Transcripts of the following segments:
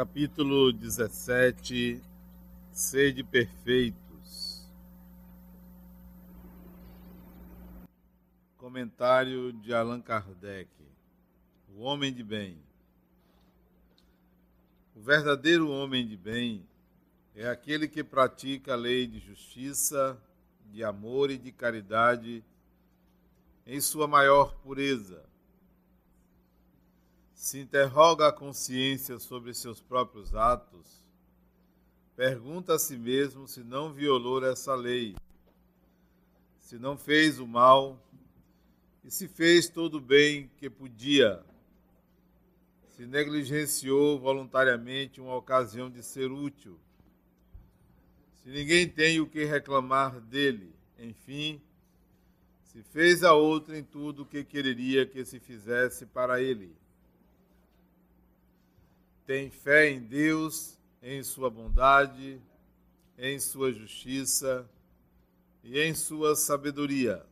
Capítulo 17 Sede perfeitos. Comentário de Allan Kardec. O homem de bem. O verdadeiro homem de bem é aquele que pratica a lei de justiça, de amor e de caridade em sua maior pureza. Se interroga a consciência sobre seus próprios atos, pergunta a si mesmo se não violou essa lei, se não fez o mal. E se fez todo o bem que podia, se negligenciou voluntariamente uma ocasião de ser útil, se ninguém tem o que reclamar dele, enfim, se fez a outra em tudo o que quereria que se fizesse para ele. Tem fé em Deus em sua bondade, em sua justiça e em sua sabedoria.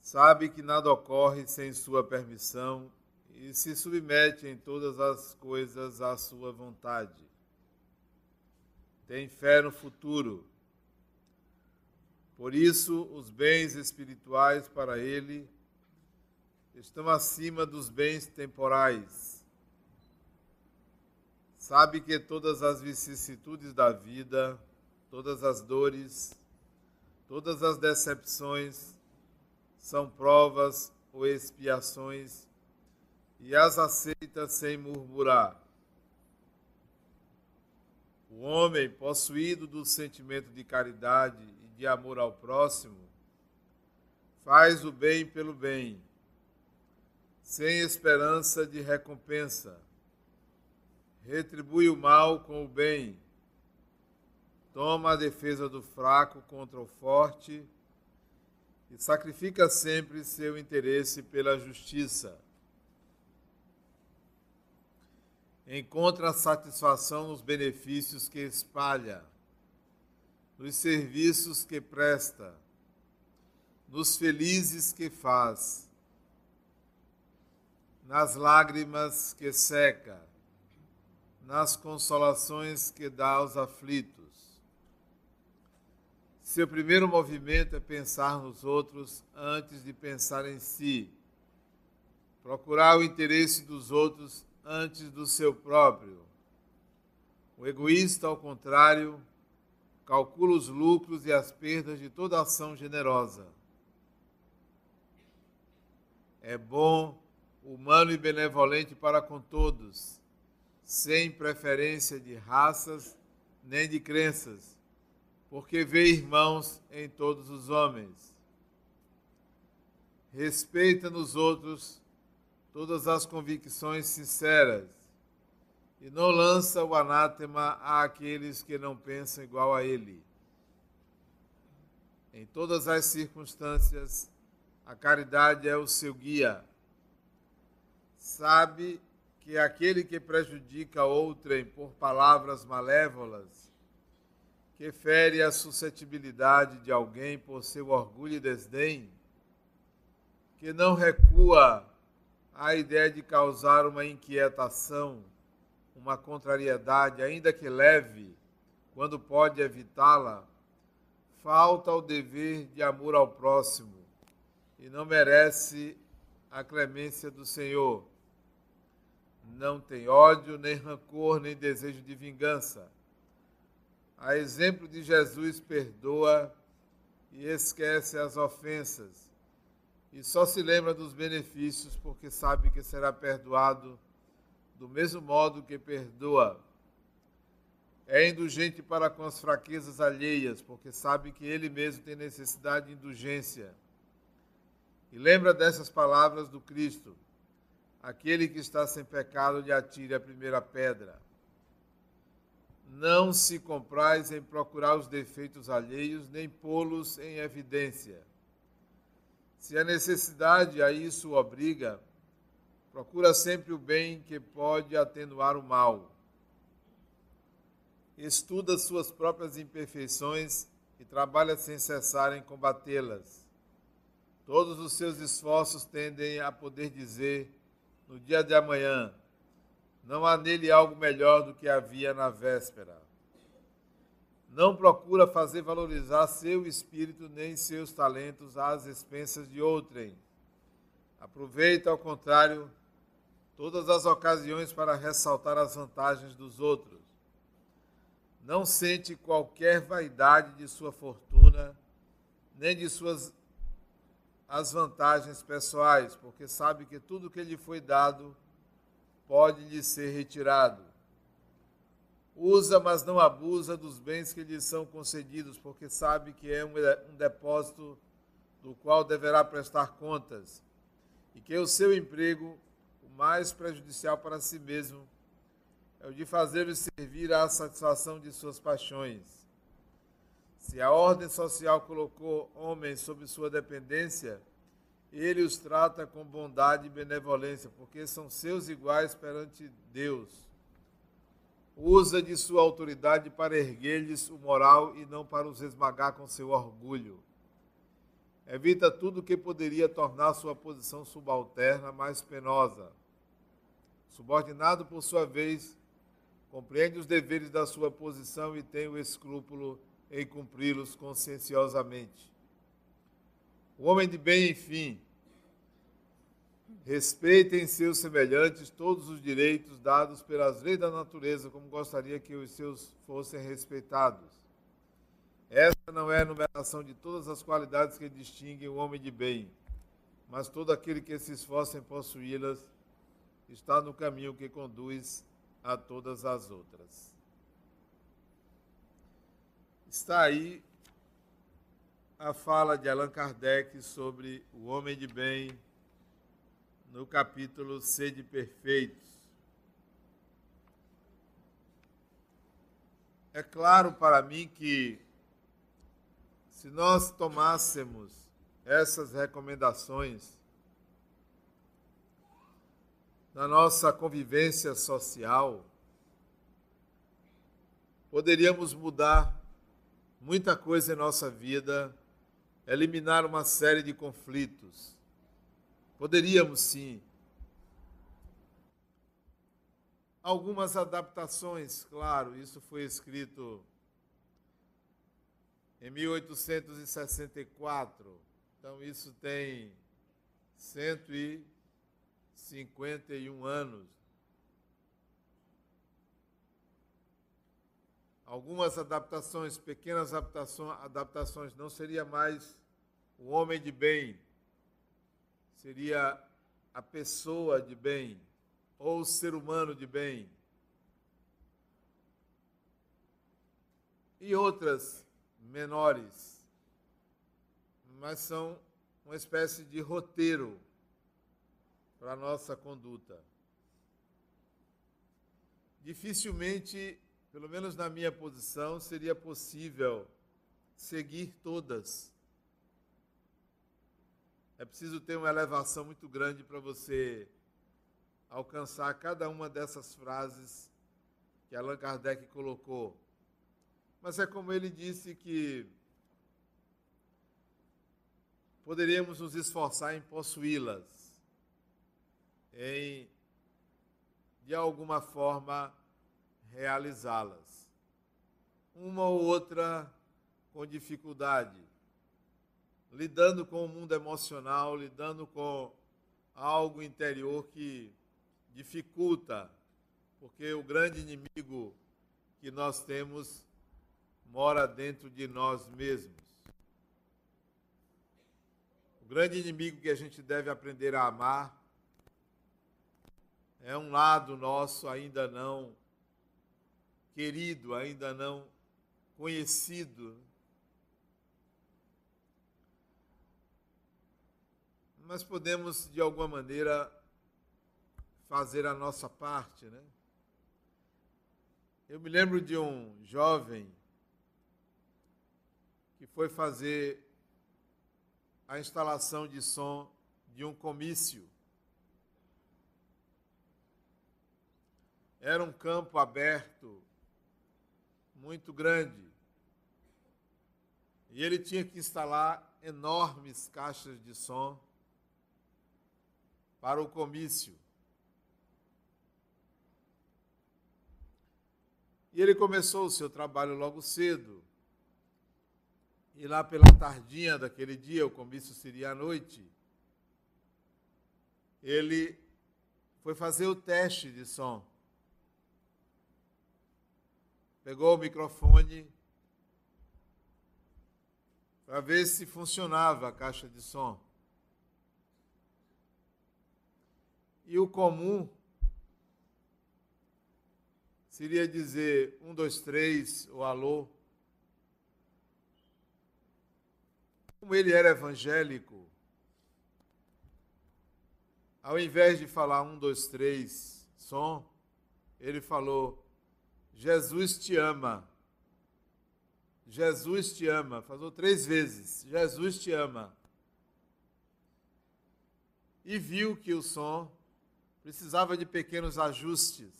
Sabe que nada ocorre sem sua permissão e se submete em todas as coisas à sua vontade. Tem fé no futuro. Por isso, os bens espirituais para ele estão acima dos bens temporais sabe que todas as vicissitudes da vida, todas as dores, todas as decepções são provas ou expiações e as aceita sem murmurar. O homem, possuído do sentimento de caridade e de amor ao próximo, faz o bem pelo bem, sem esperança de recompensa. Retribui o mal com o bem, toma a defesa do fraco contra o forte e sacrifica sempre seu interesse pela justiça. Encontra satisfação nos benefícios que espalha, nos serviços que presta, nos felizes que faz, nas lágrimas que seca nas consolações que dá aos aflitos. Seu primeiro movimento é pensar nos outros antes de pensar em si. Procurar o interesse dos outros antes do seu próprio. O egoísta, ao contrário, calcula os lucros e as perdas de toda ação generosa. É bom, humano e benevolente para com todos sem preferência de raças nem de crenças, porque vê irmãos em todos os homens. Respeita nos outros todas as convicções sinceras e não lança o anátema àqueles que não pensam igual a ele. Em todas as circunstâncias, a caridade é o seu guia. Sabe que aquele que prejudica outrem por palavras malévolas, que fere a suscetibilidade de alguém por seu orgulho e desdém, que não recua à ideia de causar uma inquietação, uma contrariedade, ainda que leve, quando pode evitá-la, falta o dever de amor ao próximo e não merece a clemência do Senhor não tem ódio, nem rancor, nem desejo de vingança. A exemplo de Jesus, perdoa e esquece as ofensas, e só se lembra dos benefícios porque sabe que será perdoado do mesmo modo que perdoa. É indulgente para com as fraquezas alheias, porque sabe que ele mesmo tem necessidade de indulgência. E lembra dessas palavras do Cristo Aquele que está sem pecado lhe atire a primeira pedra. Não se comprais em procurar os defeitos alheios, nem pô-los em evidência. Se a necessidade a isso obriga, procura sempre o bem que pode atenuar o mal. Estuda suas próprias imperfeições e trabalha sem cessar em combatê-las. Todos os seus esforços tendem a poder dizer: no dia de amanhã. Não há nele algo melhor do que havia na véspera. Não procura fazer valorizar seu espírito nem seus talentos às expensas de outrem. Aproveita, ao contrário, todas as ocasiões para ressaltar as vantagens dos outros. Não sente qualquer vaidade de sua fortuna, nem de suas as vantagens pessoais, porque sabe que tudo que lhe foi dado pode lhe ser retirado. Usa, mas não abusa dos bens que lhe são concedidos, porque sabe que é um depósito do qual deverá prestar contas, e que o seu emprego, o mais prejudicial para si mesmo, é o de fazer-o servir à satisfação de suas paixões. Se a ordem social colocou homens sob sua dependência, ele os trata com bondade e benevolência, porque são seus iguais perante Deus. Usa de sua autoridade para erguer-lhes o moral e não para os esmagar com seu orgulho. Evita tudo que poderia tornar sua posição subalterna mais penosa. Subordinado, por sua vez, compreende os deveres da sua posição e tem o escrúpulo em cumpri-los conscienciosamente. O homem de bem, enfim, respeitem seus semelhantes todos os direitos dados pelas leis da natureza, como gostaria que os seus fossem respeitados. Essa não é a numeração de todas as qualidades que distinguem o homem de bem, mas todo aquele que se esforça em possuí-las está no caminho que conduz a todas as outras. Está aí a fala de Allan Kardec sobre o homem de bem no capítulo Sede Perfeitos. É claro para mim que se nós tomássemos essas recomendações na nossa convivência social, poderíamos mudar muita coisa em nossa vida eliminar uma série de conflitos. Poderíamos sim. Algumas adaptações, claro, isso foi escrito em 1864. Então isso tem 151 anos. Algumas adaptações, pequenas adaptações, não seria mais o homem de bem, seria a pessoa de bem, ou o ser humano de bem. E outras menores, mas são uma espécie de roteiro para a nossa conduta. Dificilmente pelo menos na minha posição, seria possível seguir todas. É preciso ter uma elevação muito grande para você alcançar cada uma dessas frases que Allan Kardec colocou. Mas é como ele disse que poderíamos nos esforçar em possuí-las, em de alguma forma realizá-las. Uma ou outra com dificuldade, lidando com o mundo emocional, lidando com algo interior que dificulta, porque o grande inimigo que nós temos mora dentro de nós mesmos. O grande inimigo que a gente deve aprender a amar é um lado nosso ainda não querido, ainda não conhecido. Mas podemos, de alguma maneira, fazer a nossa parte, né? Eu me lembro de um jovem que foi fazer a instalação de som de um comício. Era um campo aberto muito grande. E ele tinha que instalar enormes caixas de som para o comício. E ele começou o seu trabalho logo cedo. E lá pela tardinha daquele dia, o comício seria à noite, ele foi fazer o teste de som. Pegou o microfone para ver se funcionava a caixa de som. E o comum seria dizer um, dois, três, o alô. Como ele era evangélico, ao invés de falar um, dois, três, som, ele falou: Jesus te ama. Jesus te ama. Falou três vezes: Jesus te ama. E viu que o som precisava de pequenos ajustes.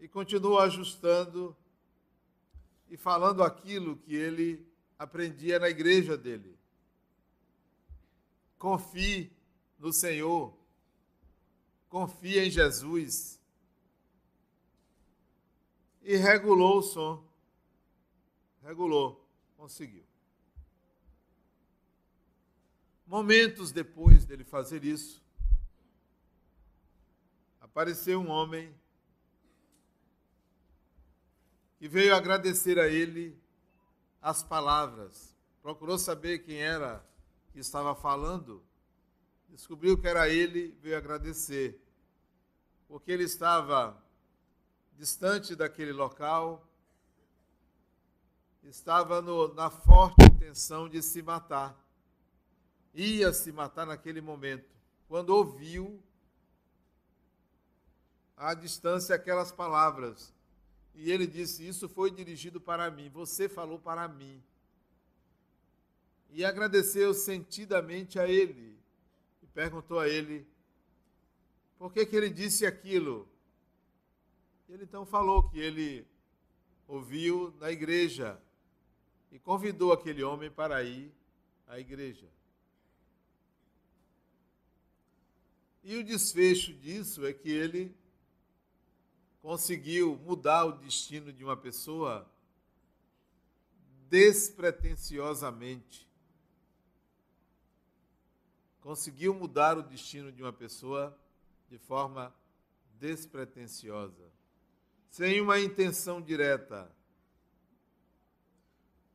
E continuou ajustando e falando aquilo que ele aprendia na igreja dele. Confie no Senhor. Confie em Jesus. E regulou o som. Regulou. Conseguiu. Momentos depois dele fazer isso, apareceu um homem e veio agradecer a ele as palavras. Procurou saber quem era que estava falando. Descobriu que era ele, veio agradecer. Porque ele estava distante daquele local, estava no, na forte intenção de se matar. Ia se matar naquele momento, quando ouviu à distância aquelas palavras e ele disse: Isso foi dirigido para mim, você falou para mim. E agradeceu sentidamente a ele. E perguntou a ele: Por que, que ele disse aquilo? Ele então falou que ele ouviu na igreja e convidou aquele homem para ir à igreja. E o desfecho disso é que ele conseguiu mudar o destino de uma pessoa despretensiosamente. Conseguiu mudar o destino de uma pessoa de forma despretensiosa, sem uma intenção direta,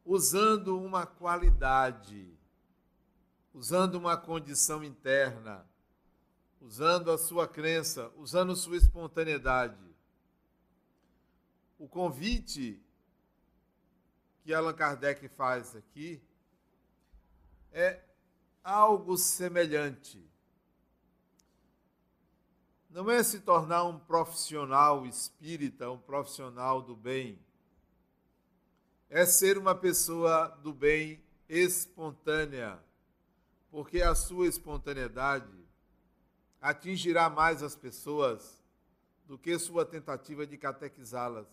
usando uma qualidade, usando uma condição interna, usando a sua crença, usando sua espontaneidade o convite que Allan Kardec faz aqui é algo semelhante. Não é se tornar um profissional espírita, um profissional do bem. É ser uma pessoa do bem espontânea, porque a sua espontaneidade atingirá mais as pessoas do que sua tentativa de catequizá-las.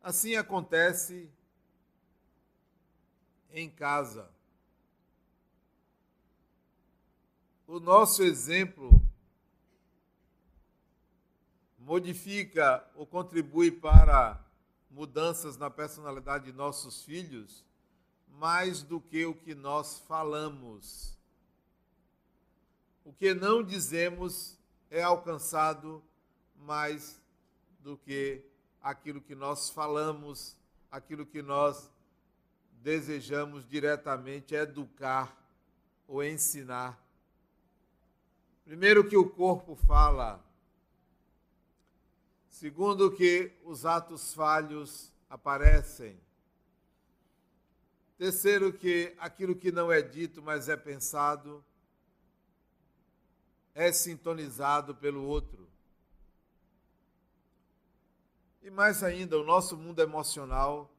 Assim acontece em casa. O nosso exemplo modifica ou contribui para mudanças na personalidade de nossos filhos mais do que o que nós falamos. O que não dizemos é alcançado mais do que aquilo que nós falamos, aquilo que nós desejamos diretamente educar ou ensinar. Primeiro que o corpo fala, segundo que os atos falhos aparecem. Terceiro que aquilo que não é dito, mas é pensado, é sintonizado pelo outro. E mais ainda, o nosso mundo emocional,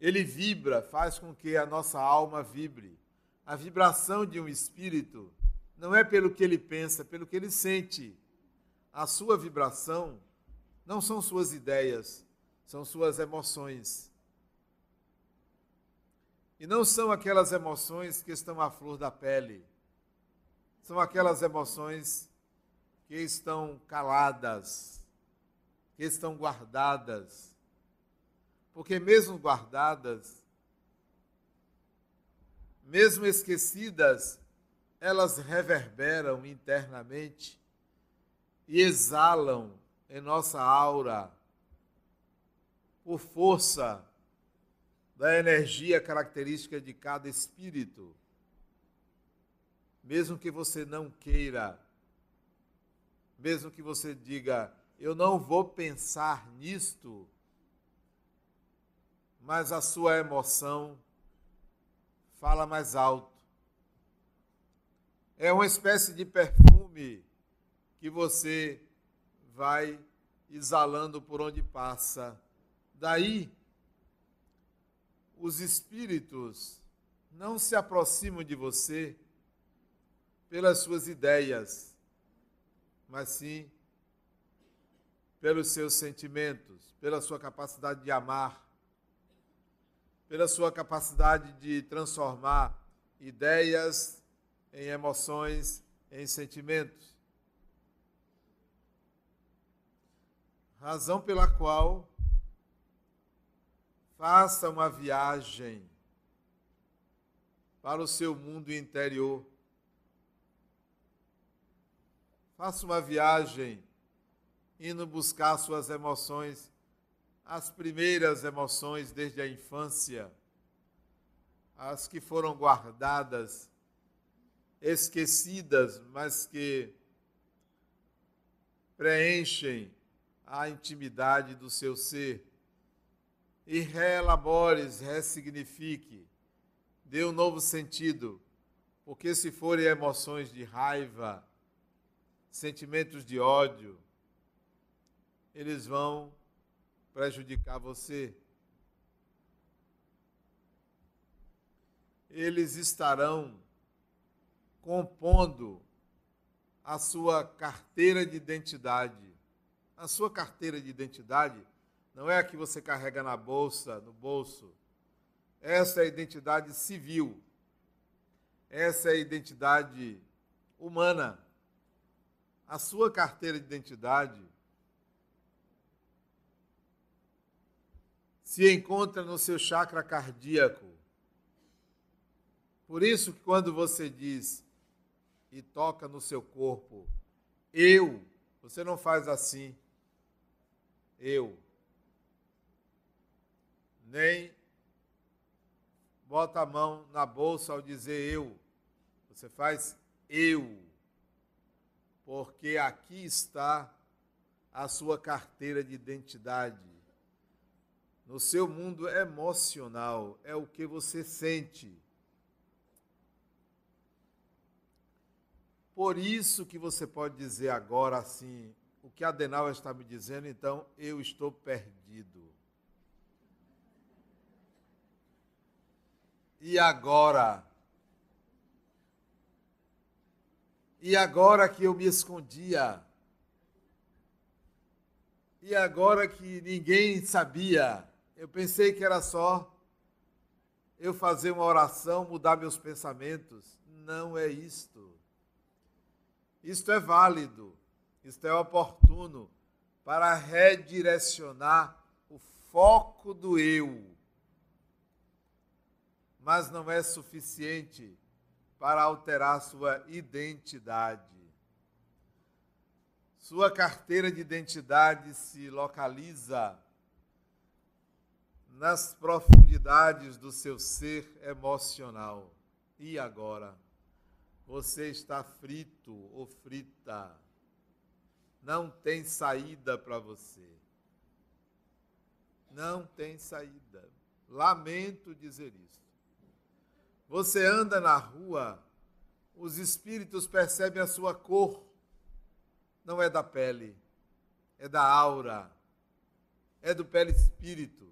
ele vibra, faz com que a nossa alma vibre. A vibração de um espírito não é pelo que ele pensa, pelo que ele sente. A sua vibração não são suas ideias, são suas emoções. E não são aquelas emoções que estão à flor da pele. São aquelas emoções que estão caladas, que estão guardadas. Porque, mesmo guardadas, mesmo esquecidas, elas reverberam internamente e exalam em nossa aura por força da energia característica de cada espírito. Mesmo que você não queira, mesmo que você diga, eu não vou pensar nisto, mas a sua emoção fala mais alto. É uma espécie de perfume que você vai exalando por onde passa. Daí, os espíritos não se aproximam de você pelas suas ideias, mas sim pelos seus sentimentos, pela sua capacidade de amar, pela sua capacidade de transformar ideias em emoções, em sentimentos. Razão pela qual faça uma viagem para o seu mundo interior. Faça uma viagem indo buscar suas emoções, as primeiras emoções desde a infância, as que foram guardadas, esquecidas, mas que preenchem a intimidade do seu ser. E reelabores, ressignifique, dê um novo sentido, porque se forem emoções de raiva, sentimentos de ódio, eles vão prejudicar você. Eles estarão compondo a sua carteira de identidade. A sua carteira de identidade não é a que você carrega na bolsa, no bolso. Essa é a identidade civil. Essa é a identidade humana. A sua carteira de identidade se encontra no seu chakra cardíaco. Por isso que quando você diz e toca no seu corpo, eu, você não faz assim. Eu nem bota a mão na bolsa ao dizer eu. Você faz eu. Porque aqui está a sua carteira de identidade. No seu mundo emocional, é o que você sente. Por isso que você pode dizer agora assim, o que Adenauer está me dizendo, então eu estou perdido. E agora? E agora que eu me escondia? E agora que ninguém sabia? Eu pensei que era só eu fazer uma oração, mudar meus pensamentos. Não é isto. Isto é válido, isto é oportuno para redirecionar o foco do eu mas não é suficiente para alterar sua identidade. Sua carteira de identidade se localiza nas profundidades do seu ser emocional. E agora? Você está frito ou frita. Não tem saída para você. Não tem saída. Lamento dizer isso. Você anda na rua, os espíritos percebem a sua cor. Não é da pele, é da aura, é do perispírito.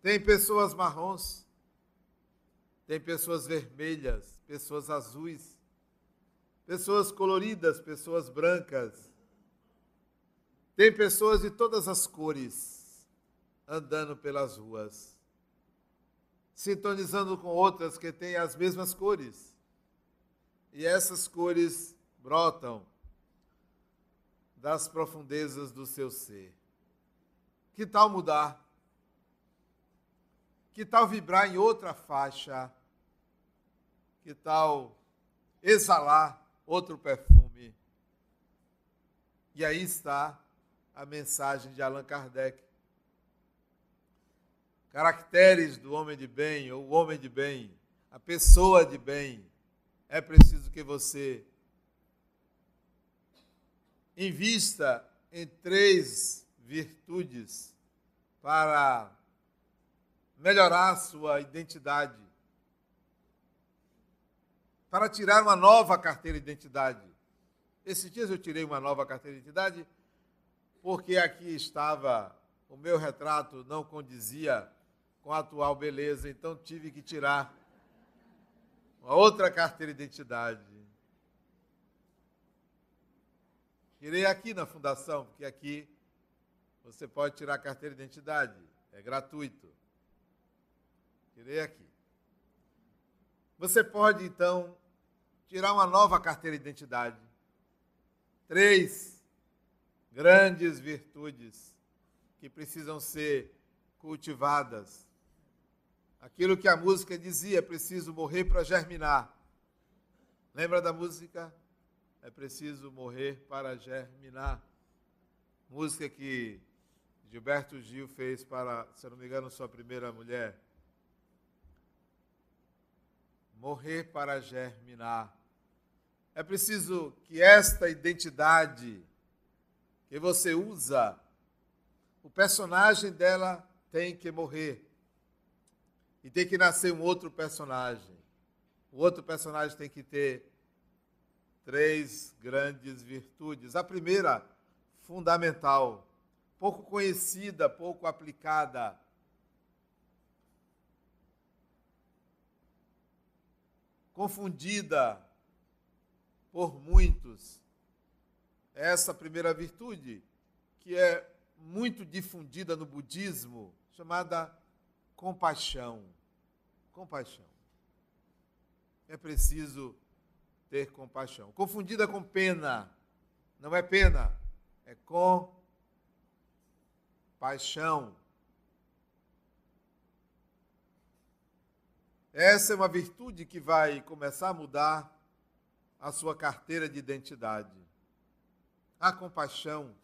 Tem pessoas marrons, tem pessoas vermelhas, pessoas azuis, pessoas coloridas, pessoas brancas. Tem pessoas de todas as cores andando pelas ruas sintonizando com outras que têm as mesmas cores. E essas cores brotam das profundezas do seu ser. Que tal mudar? Que tal vibrar em outra faixa? Que tal exalar outro perfume? E aí está a mensagem de Allan Kardec. Caracteres do homem de bem, ou o homem de bem, a pessoa de bem. É preciso que você invista em três virtudes para melhorar sua identidade, para tirar uma nova carteira de identidade. Esses dias eu tirei uma nova carteira de identidade porque aqui estava o meu retrato não condizia com a atual beleza, então tive que tirar uma outra carteira de identidade. Tirei aqui na fundação, porque aqui você pode tirar a carteira de identidade, é gratuito. Tirei aqui. Você pode, então, tirar uma nova carteira de identidade. Três grandes virtudes que precisam ser cultivadas. Aquilo que a música dizia, é preciso morrer para germinar. Lembra da música? é preciso morrer para germinar. Música que Gilberto Gil fez para, se eu não me engano, sua primeira mulher. Morrer para germinar. É preciso que esta identidade que você usa, o personagem dela tem que morrer. E tem que nascer um outro personagem. O outro personagem tem que ter três grandes virtudes. A primeira, fundamental, pouco conhecida, pouco aplicada. Confundida por muitos. Essa primeira virtude, que é muito difundida no budismo, chamada compaixão. Compaixão. É preciso ter compaixão. Confundida com pena. Não é pena, é com paixão. Essa é uma virtude que vai começar a mudar a sua carteira de identidade. A compaixão,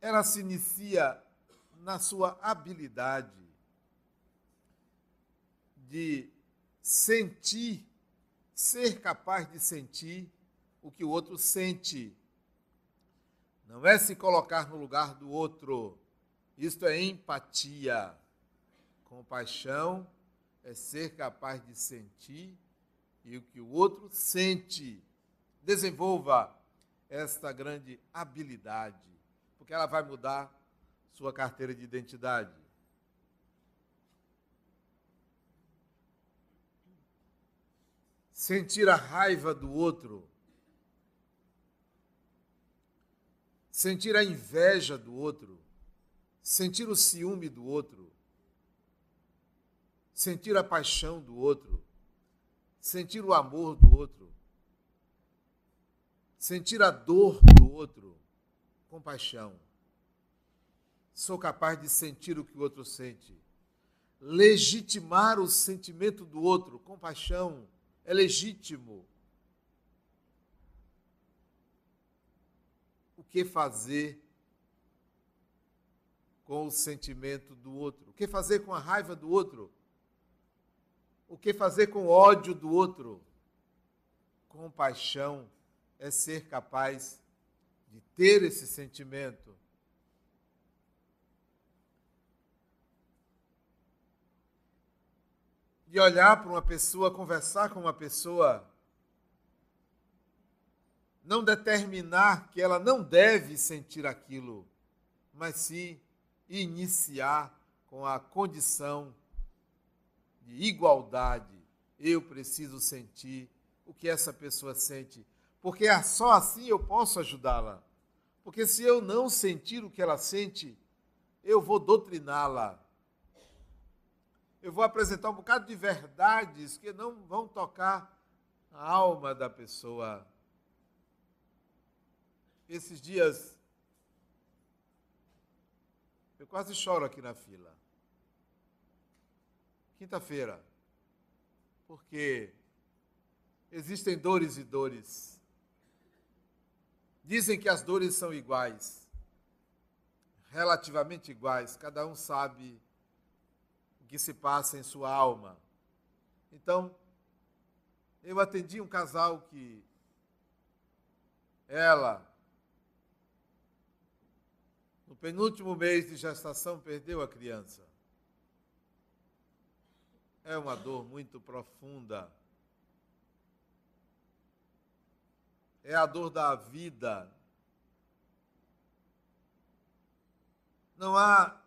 ela se inicia na sua habilidade de sentir ser capaz de sentir o que o outro sente. Não é se colocar no lugar do outro. Isto é empatia. Compaixão é ser capaz de sentir e o que o outro sente. Desenvolva esta grande habilidade, porque ela vai mudar sua carteira de identidade. sentir a raiva do outro, sentir a inveja do outro, sentir o ciúme do outro, sentir a paixão do outro, sentir o amor do outro, sentir a dor do outro, compaixão. Sou capaz de sentir o que o outro sente. Legitimar o sentimento do outro, compaixão é legítimo. O que fazer com o sentimento do outro? O que fazer com a raiva do outro? O que fazer com ódio do outro? Compaixão é ser capaz de ter esse sentimento de olhar para uma pessoa, conversar com uma pessoa, não determinar que ela não deve sentir aquilo, mas sim iniciar com a condição de igualdade. Eu preciso sentir o que essa pessoa sente, porque é só assim eu posso ajudá-la. Porque se eu não sentir o que ela sente, eu vou doutriná-la, eu vou apresentar um bocado de verdades que não vão tocar a alma da pessoa. esses dias eu quase choro aqui na fila. Quinta-feira. Porque existem dores e dores. Dizem que as dores são iguais, relativamente iguais, cada um sabe o que se passa em sua alma. Então, eu atendi um casal que ela, no penúltimo mês de gestação, perdeu a criança. É uma dor muito profunda. É a dor da vida. Não há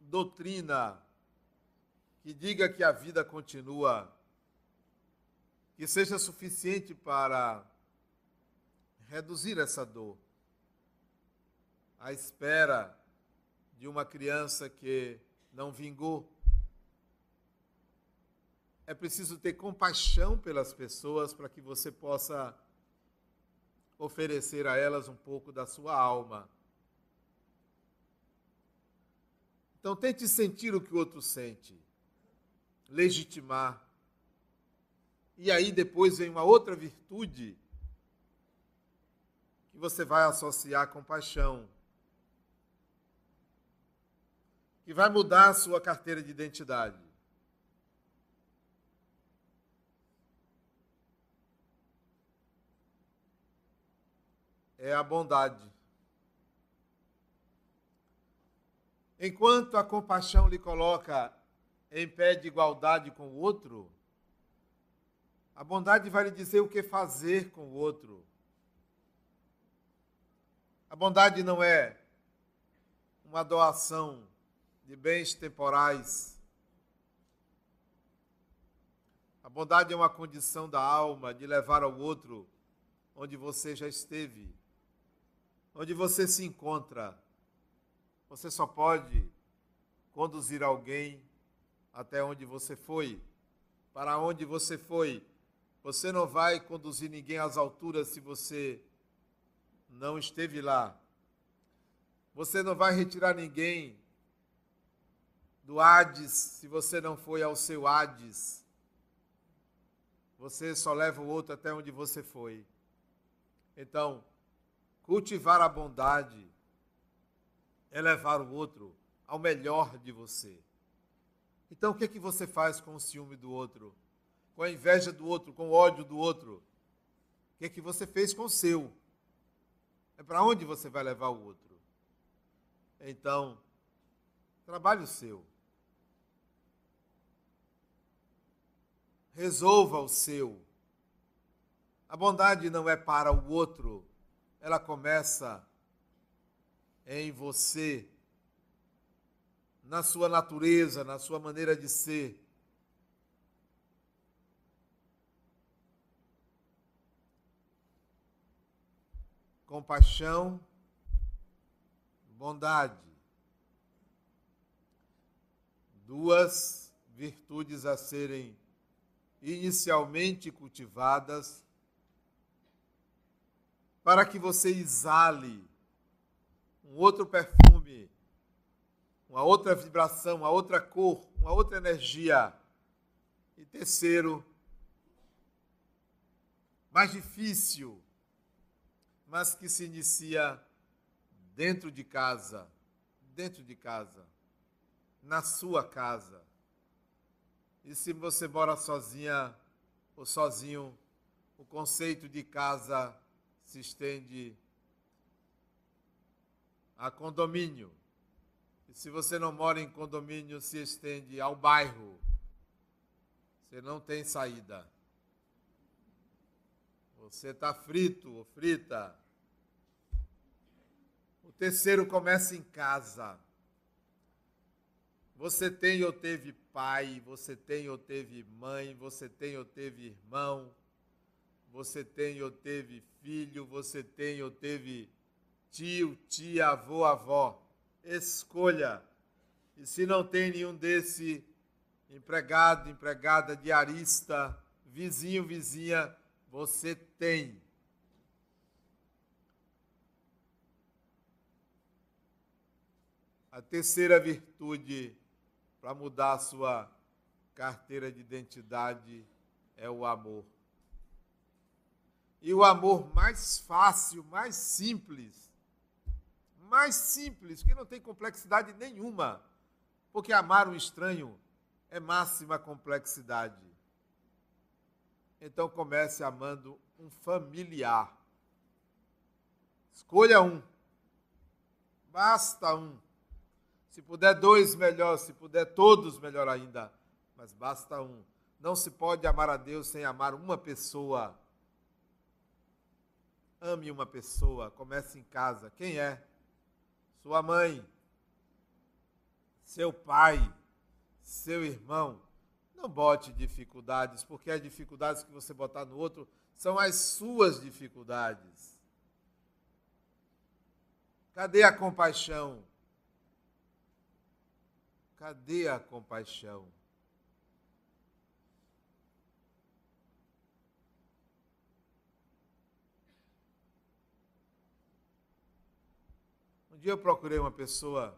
doutrina que diga que a vida continua, que seja suficiente para reduzir essa dor. A espera de uma criança que não vingou. É preciso ter compaixão pelas pessoas para que você possa oferecer a elas um pouco da sua alma. Então tente sentir o que o outro sente, legitimar. E aí depois vem uma outra virtude que você vai associar com paixão, que vai mudar a sua carteira de identidade. É a bondade. Enquanto a compaixão lhe coloca em pé de igualdade com o outro, a bondade vai lhe dizer o que fazer com o outro. A bondade não é uma doação de bens temporais. A bondade é uma condição da alma de levar ao outro onde você já esteve, onde você se encontra. Você só pode conduzir alguém até onde você foi, para onde você foi. Você não vai conduzir ninguém às alturas se você não esteve lá. Você não vai retirar ninguém do Hades se você não foi ao seu Hades. Você só leva o outro até onde você foi. Então, cultivar a bondade é levar o outro ao melhor de você. Então, o que é que você faz com o ciúme do outro? Com a inveja do outro, com o ódio do outro? O que é que você fez com o seu? É para onde você vai levar o outro. Então, trabalhe o seu. Resolva o seu. A bondade não é para o outro, ela começa em você, na sua natureza, na sua maneira de ser. compaixão, bondade. Duas virtudes a serem inicialmente cultivadas para que você exale um outro perfume, uma outra vibração, uma outra cor, uma outra energia. E terceiro, mais difícil, mas que se inicia dentro de casa, dentro de casa, na sua casa. E se você mora sozinha ou sozinho, o conceito de casa se estende a condomínio. E se você não mora em condomínio, se estende ao bairro. Você não tem saída. Você está frito ou frita. O terceiro começa em casa. Você tem ou teve pai, você tem ou teve mãe, você tem ou teve irmão, você tem ou teve filho, você tem ou teve tio, tia, avô, avó. Escolha. E se não tem nenhum desse, empregado, empregada, diarista, vizinho, vizinha, você tem. A terceira virtude para mudar a sua carteira de identidade é o amor. E o amor mais fácil, mais simples, mais simples, que não tem complexidade nenhuma, porque amar um estranho é máxima complexidade. Então comece amando um familiar. Escolha um. Basta um. Se puder dois, melhor. Se puder todos, melhor ainda. Mas basta um. Não se pode amar a Deus sem amar uma pessoa. Ame uma pessoa. Comece em casa. Quem é? Sua mãe. Seu pai. Seu irmão. Não bote dificuldades, porque as dificuldades que você botar no outro são as suas dificuldades. Cadê a compaixão? Cadê a compaixão? Um dia eu procurei uma pessoa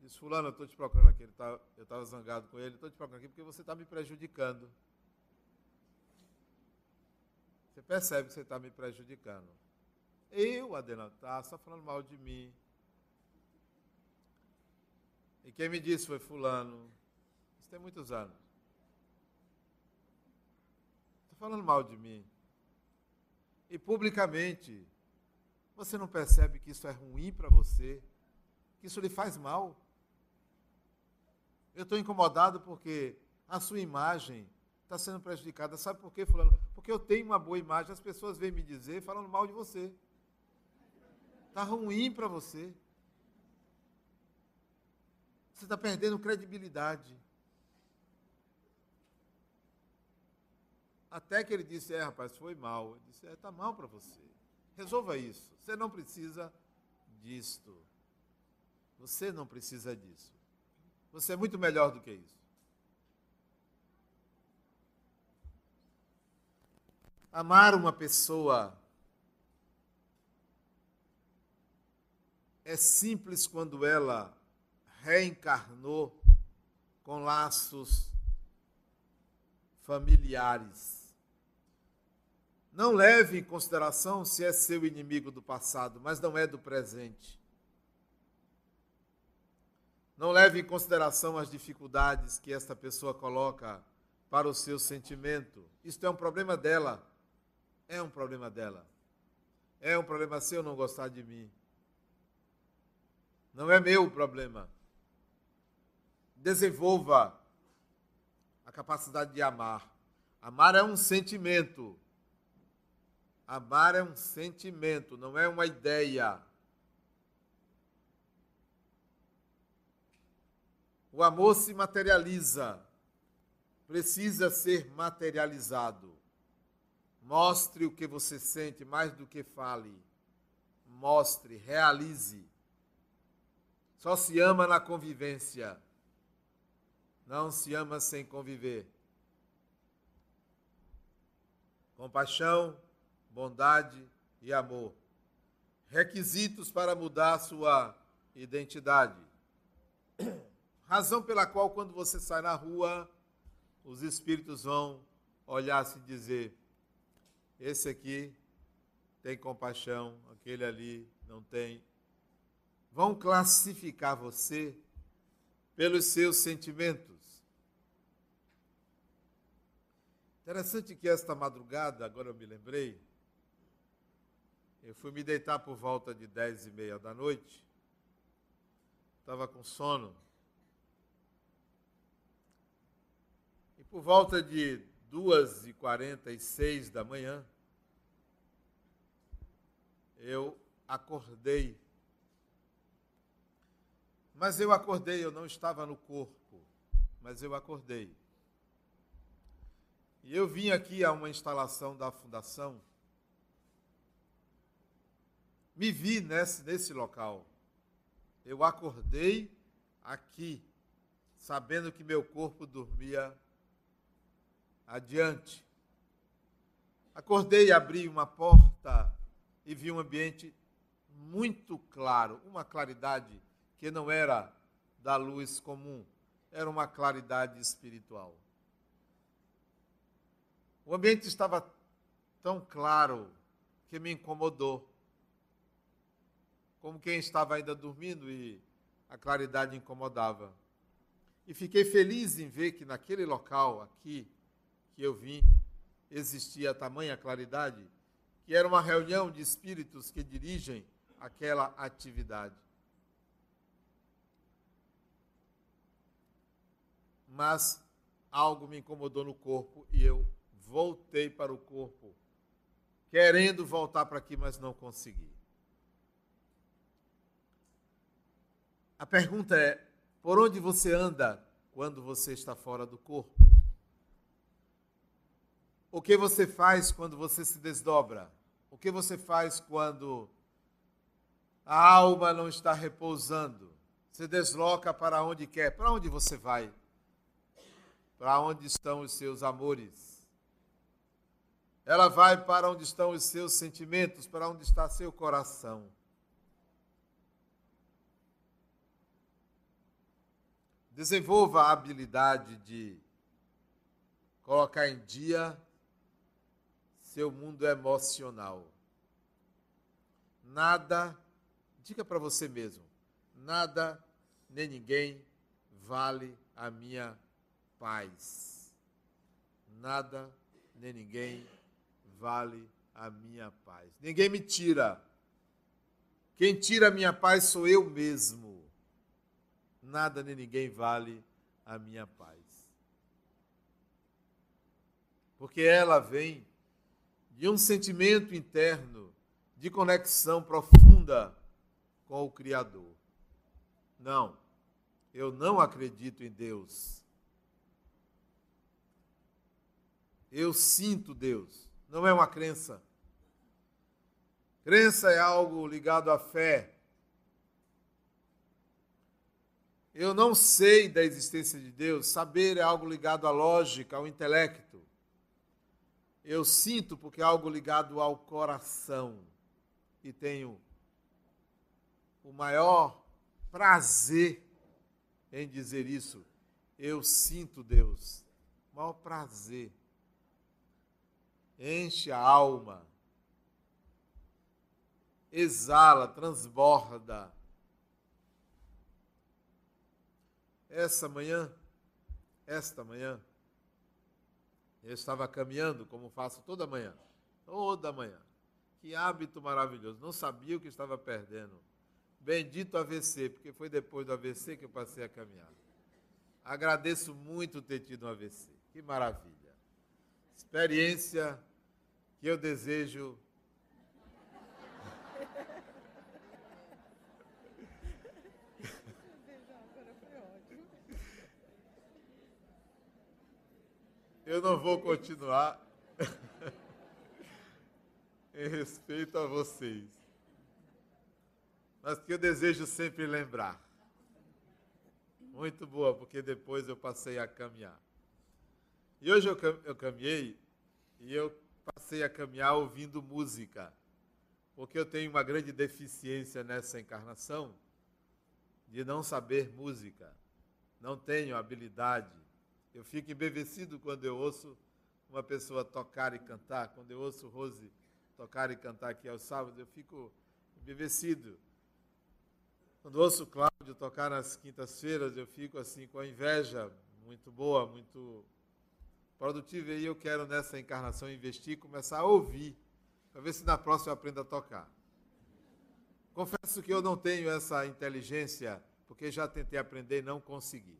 Diz, fulano, eu estou te procurando aqui. Tá, eu estava zangado com ele, estou te procurando aqui porque você está me prejudicando. Você percebe que você está me prejudicando. Eu, Adenal, tá só falando mal de mim. E quem me disse foi fulano. Isso tem muitos anos. Estou falando mal de mim. E publicamente, você não percebe que isso é ruim para você? Que isso lhe faz mal? Eu estou incomodado porque a sua imagem está sendo prejudicada. Sabe por quê, fulano? Porque eu tenho uma boa imagem, as pessoas vêm me dizer falando mal de você. Está ruim para você. Você está perdendo credibilidade. Até que ele disse, é, rapaz, foi mal. Ele disse, é, está mal para você. Resolva isso. Você não precisa disto. Você não precisa disso. Você é muito melhor do que isso. Amar uma pessoa é simples quando ela reencarnou com laços familiares. Não leve em consideração se é seu inimigo do passado, mas não é do presente. Não leve em consideração as dificuldades que esta pessoa coloca para o seu sentimento. Isto é um problema dela. É um problema dela. É um problema seu não gostar de mim. Não é meu problema. Desenvolva a capacidade de amar. Amar é um sentimento. Amar é um sentimento, não é uma ideia. O amor se materializa, precisa ser materializado. Mostre o que você sente mais do que fale. Mostre, realize. Só se ama na convivência. Não se ama sem conviver. Compaixão, bondade e amor. Requisitos para mudar sua identidade. Razão pela qual, quando você sai na rua, os espíritos vão olhar e dizer: esse aqui tem compaixão, aquele ali não tem. Vão classificar você pelos seus sentimentos. Interessante que esta madrugada, agora eu me lembrei, eu fui me deitar por volta de dez e meia da noite, estava com sono. por volta de 2h46 da manhã, eu acordei. Mas eu acordei, eu não estava no corpo, mas eu acordei. E eu vim aqui a uma instalação da fundação, me vi nesse, nesse local. Eu acordei aqui, sabendo que meu corpo dormia adiante. Acordei, abri uma porta e vi um ambiente muito claro, uma claridade que não era da luz comum, era uma claridade espiritual. O ambiente estava tão claro que me incomodou. Como quem estava ainda dormindo e a claridade incomodava. E fiquei feliz em ver que naquele local aqui que eu vim existia tamanha claridade, que era uma reunião de espíritos que dirigem aquela atividade. Mas algo me incomodou no corpo e eu voltei para o corpo, querendo voltar para aqui, mas não consegui. A pergunta é: por onde você anda quando você está fora do corpo? O que você faz quando você se desdobra? O que você faz quando a alma não está repousando? Se desloca para onde quer. Para onde você vai? Para onde estão os seus amores? Ela vai para onde estão os seus sentimentos, para onde está seu coração. Desenvolva a habilidade de colocar em dia seu mundo emocional. Nada, diga para você mesmo, nada nem ninguém vale a minha paz. Nada nem ninguém vale a minha paz. Ninguém me tira. Quem tira a minha paz sou eu mesmo nada nem ninguém vale a minha paz. Porque ela vem de um sentimento interno de conexão profunda com o Criador. Não, eu não acredito em Deus. Eu sinto Deus, não é uma crença. Crença é algo ligado à fé, Eu não sei da existência de Deus. Saber é algo ligado à lógica, ao intelecto. Eu sinto porque é algo ligado ao coração. E tenho o maior prazer em dizer isso. Eu sinto Deus. O maior prazer. Enche a alma. Exala, transborda Essa manhã, esta manhã, eu estava caminhando, como faço toda manhã, toda manhã. Que hábito maravilhoso, não sabia o que estava perdendo. Bendito AVC, porque foi depois do AVC que eu passei a caminhar. Agradeço muito ter tido um AVC, que maravilha. Experiência que eu desejo Eu não vou continuar em respeito a vocês. Mas que eu desejo sempre lembrar. Muito boa, porque depois eu passei a caminhar. E hoje eu, eu caminhei e eu passei a caminhar ouvindo música. Porque eu tenho uma grande deficiência nessa encarnação de não saber música. Não tenho habilidade eu fico embevecido quando eu ouço uma pessoa tocar e cantar. Quando eu ouço Rose tocar e cantar aqui aos sábados, eu fico embevecido. Quando ouço Cláudio tocar nas quintas-feiras, eu fico assim com a inveja muito boa, muito produtiva. E eu quero nessa encarnação investir começar a ouvir, para ver se na próxima eu aprendo a tocar. Confesso que eu não tenho essa inteligência, porque já tentei aprender e não consegui.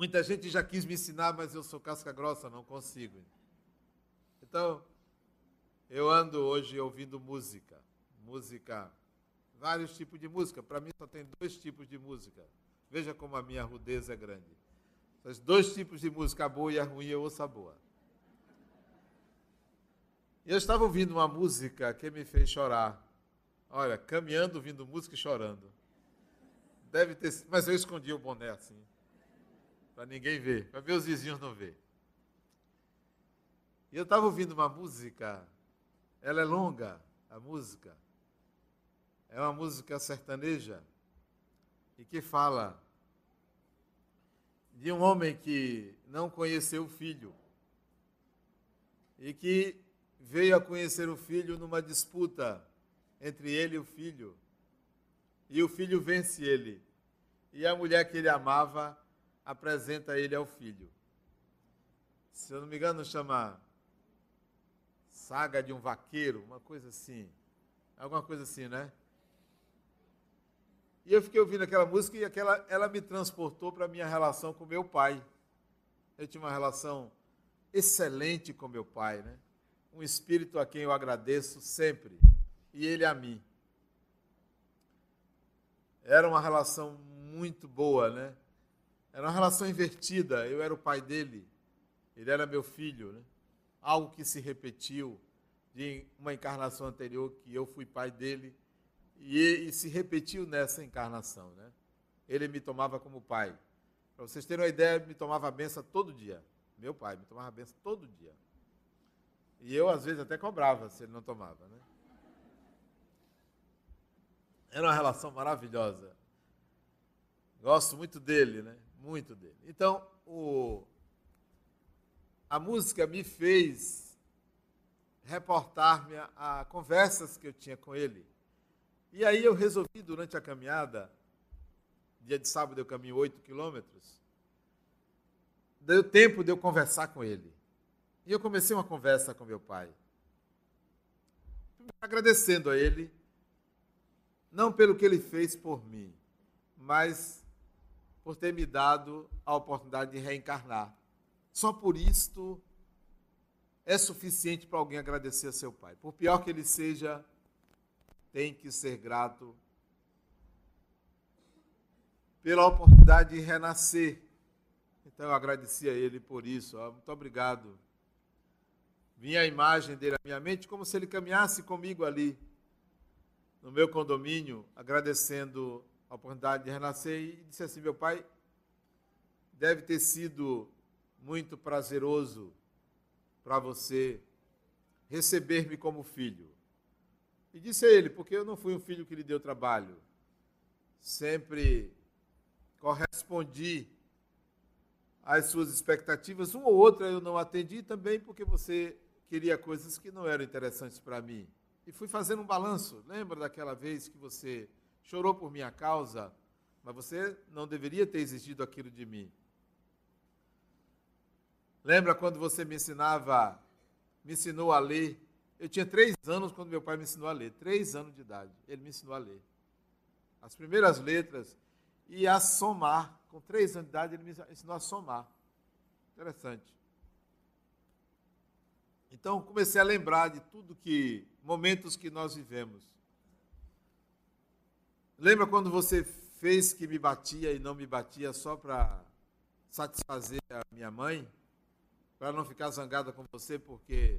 Muita gente já quis me ensinar, mas eu sou casca grossa, não consigo. Então, eu ando hoje ouvindo música. Música, vários tipos de música. Para mim só tem dois tipos de música. Veja como a minha rudeza é grande. Os dois tipos de música, a boa e a ruim, eu ouço a boa. Eu estava ouvindo uma música que me fez chorar. Olha, caminhando, ouvindo música e chorando. Deve ter, mas eu escondi o boné assim para ninguém ver, para meus vizinhos não ver. E eu estava ouvindo uma música, ela é longa, a música. É uma música sertaneja e que fala de um homem que não conheceu o filho e que veio a conhecer o filho numa disputa entre ele e o filho. E o filho vence ele. E a mulher que ele amava apresenta ele ao filho. Se eu não me engano, chama Saga de um Vaqueiro, uma coisa assim. Alguma coisa assim, né? E eu fiquei ouvindo aquela música e aquela, ela me transportou para a minha relação com meu pai. Eu tinha uma relação excelente com meu pai, né? Um espírito a quem eu agradeço sempre, e ele a mim. Era uma relação muito boa, né? Era uma relação invertida. Eu era o pai dele, ele era meu filho, né? Algo que se repetiu de uma encarnação anterior que eu fui pai dele e, e se repetiu nessa encarnação, né? Ele me tomava como pai. Para vocês terem uma ideia, me tomava a benção todo dia. Meu pai me tomava a benção todo dia. E eu, às vezes, até cobrava se ele não tomava, né? Era uma relação maravilhosa. Gosto muito dele, né? Muito dele. Então, o, a música me fez reportar-me a, a conversas que eu tinha com ele. E aí eu resolvi, durante a caminhada, dia de sábado eu caminho 8 quilômetros, deu tempo de eu conversar com ele. E eu comecei uma conversa com meu pai, agradecendo a ele, não pelo que ele fez por mim, mas por ter me dado a oportunidade de reencarnar. Só por isto é suficiente para alguém agradecer a seu pai. Por pior que ele seja, tem que ser grato pela oportunidade de renascer. Então eu agradeci a ele por isso. Muito obrigado. Vinha a imagem dele à minha mente como se ele caminhasse comigo ali no meu condomínio, agradecendo a oportunidade de renascer e disse assim: "Meu pai, deve ter sido muito prazeroso para você receber-me como filho. E disse a ele, porque eu não fui um filho que lhe deu trabalho. Sempre correspondi às suas expectativas. Uma ou outra eu não atendi também porque você queria coisas que não eram interessantes para mim. E fui fazendo um balanço. Lembra daquela vez que você chorou por minha causa, mas você não deveria ter exigido aquilo de mim? Lembra quando você me ensinava, me ensinou a ler eu tinha três anos quando meu pai me ensinou a ler, três anos de idade. Ele me ensinou a ler. As primeiras letras e a somar. Com três anos de idade, ele me ensinou a somar. Interessante. Então, comecei a lembrar de tudo que, momentos que nós vivemos. Lembra quando você fez que me batia e não me batia só para satisfazer a minha mãe? Para não ficar zangada com você porque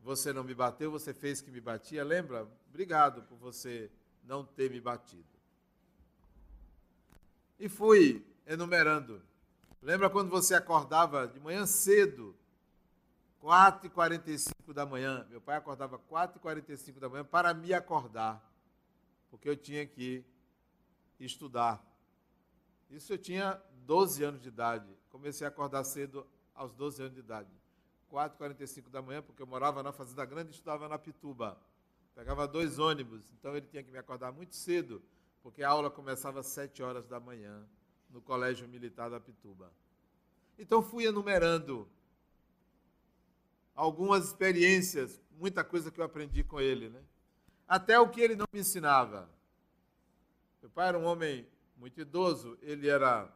você não me bateu, você fez que me batia. Lembra? Obrigado por você não ter me batido. E fui enumerando. Lembra quando você acordava de manhã cedo, 4h45 da manhã? Meu pai acordava 4h45 da manhã para me acordar, porque eu tinha que estudar. Isso eu tinha 12 anos de idade. Comecei a acordar cedo aos 12 anos de idade. 4h45 da manhã, porque eu morava na Fazenda Grande e estudava na Pituba. Pegava dois ônibus, então ele tinha que me acordar muito cedo, porque a aula começava às 7 horas da manhã, no Colégio Militar da Pituba. Então fui enumerando algumas experiências, muita coisa que eu aprendi com ele, né? Até o que ele não me ensinava. Meu pai era um homem muito idoso, ele era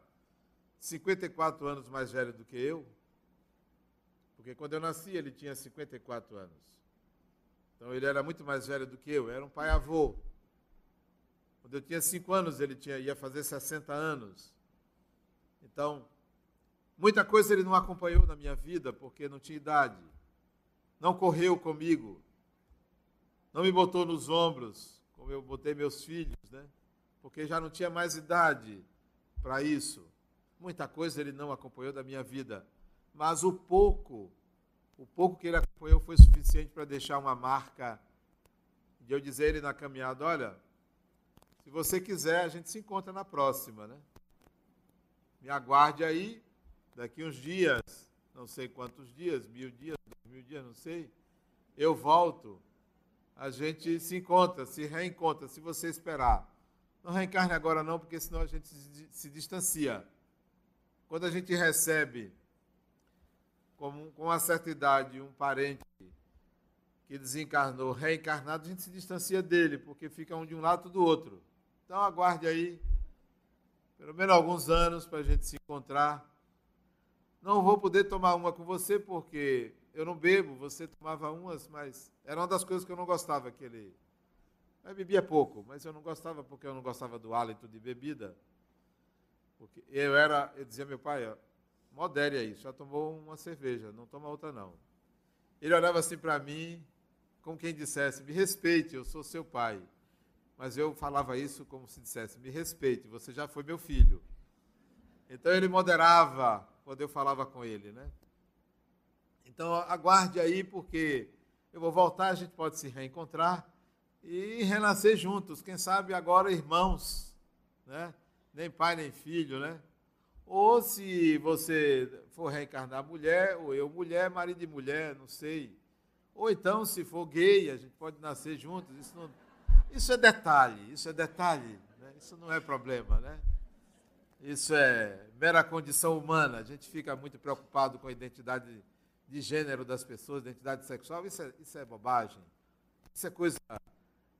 54 anos mais velho do que eu, porque quando eu nasci ele tinha 54 anos. Então ele era muito mais velho do que eu, era um pai-avô. Quando eu tinha 5 anos ele tinha, ia fazer 60 anos. Então, muita coisa ele não acompanhou na minha vida porque não tinha idade. Não correu comigo. Não me botou nos ombros, como eu botei meus filhos, né? Porque já não tinha mais idade para isso. Muita coisa ele não acompanhou da minha vida mas o pouco, o pouco que ele acompanhou foi suficiente para deixar uma marca de eu dizer ele na caminhada, olha, Se você quiser, a gente se encontra na próxima, né? Me aguarde aí, daqui uns dias, não sei quantos dias, mil dias, dois mil dias, não sei. Eu volto, a gente se encontra, se reencontra, se você esperar. Não reencarne agora não, porque senão a gente se, distancia. Quando a gente recebe com, com uma certa idade um parente que desencarnou, reencarnado, a gente se distancia dele, porque fica um de um lado do outro. Então aguarde aí pelo menos alguns anos para a gente se encontrar. Não vou poder tomar uma com você porque eu não bebo, você tomava umas, mas era uma das coisas que eu não gostava, aquele. Eu bebia pouco, mas eu não gostava porque eu não gostava do hálito de bebida. Porque eu era, eu dizia meu pai, modere aí, já tomou uma cerveja, não toma outra não. Ele olhava assim para mim, como quem dissesse, me respeite, eu sou seu pai mas eu falava isso como se dissesse: me respeite, você já foi meu filho. Então ele moderava quando eu falava com ele, né? Então aguarde aí, porque eu vou voltar, a gente pode se reencontrar e renascer juntos. Quem sabe agora irmãos, né? Nem pai nem filho, né? Ou se você for reencarnar mulher, ou eu mulher, marido e mulher, não sei. Ou então, se for gay, a gente pode nascer juntos. Isso não isso é detalhe, isso é detalhe, né? isso não é problema, né? Isso é mera condição humana. A gente fica muito preocupado com a identidade de gênero das pessoas, identidade sexual, isso é, isso é bobagem. Isso é coisa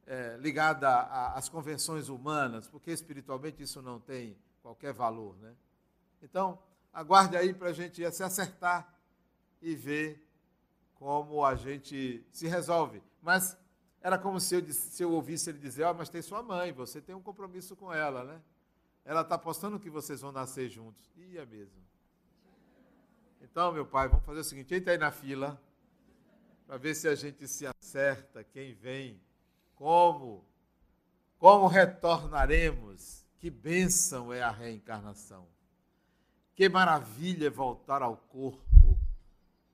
é, ligada às convenções humanas, porque espiritualmente isso não tem qualquer valor, né? Então, aguarde aí para a gente se acertar e ver como a gente se resolve. Mas era como se eu, se eu ouvisse ele dizer: oh, mas tem sua mãe, você tem um compromisso com ela, né? Ela está apostando que vocês vão nascer juntos. É mesmo. Então, meu pai, vamos fazer o seguinte: entra aí na fila, para ver se a gente se acerta, quem vem, como, como retornaremos. Que bênção é a reencarnação. Que maravilha é voltar ao corpo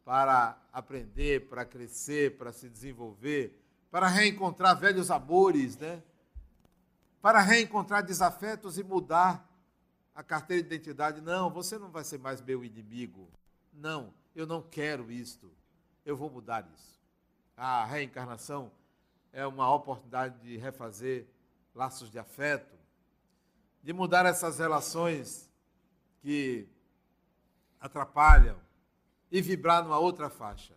para aprender, para crescer, para se desenvolver para reencontrar velhos amores, né? para reencontrar desafetos e mudar a carteira de identidade. Não, você não vai ser mais meu inimigo. Não, eu não quero isto. Eu vou mudar isso. A reencarnação é uma oportunidade de refazer laços de afeto, de mudar essas relações que atrapalham e vibrar numa outra faixa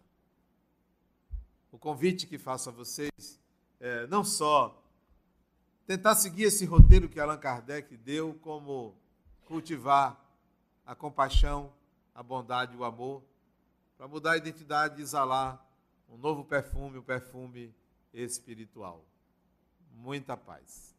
o convite que faço a vocês é não só tentar seguir esse roteiro que Allan Kardec deu, como cultivar a compaixão, a bondade e o amor, para mudar a identidade e exalar um novo perfume, um perfume espiritual. Muita paz.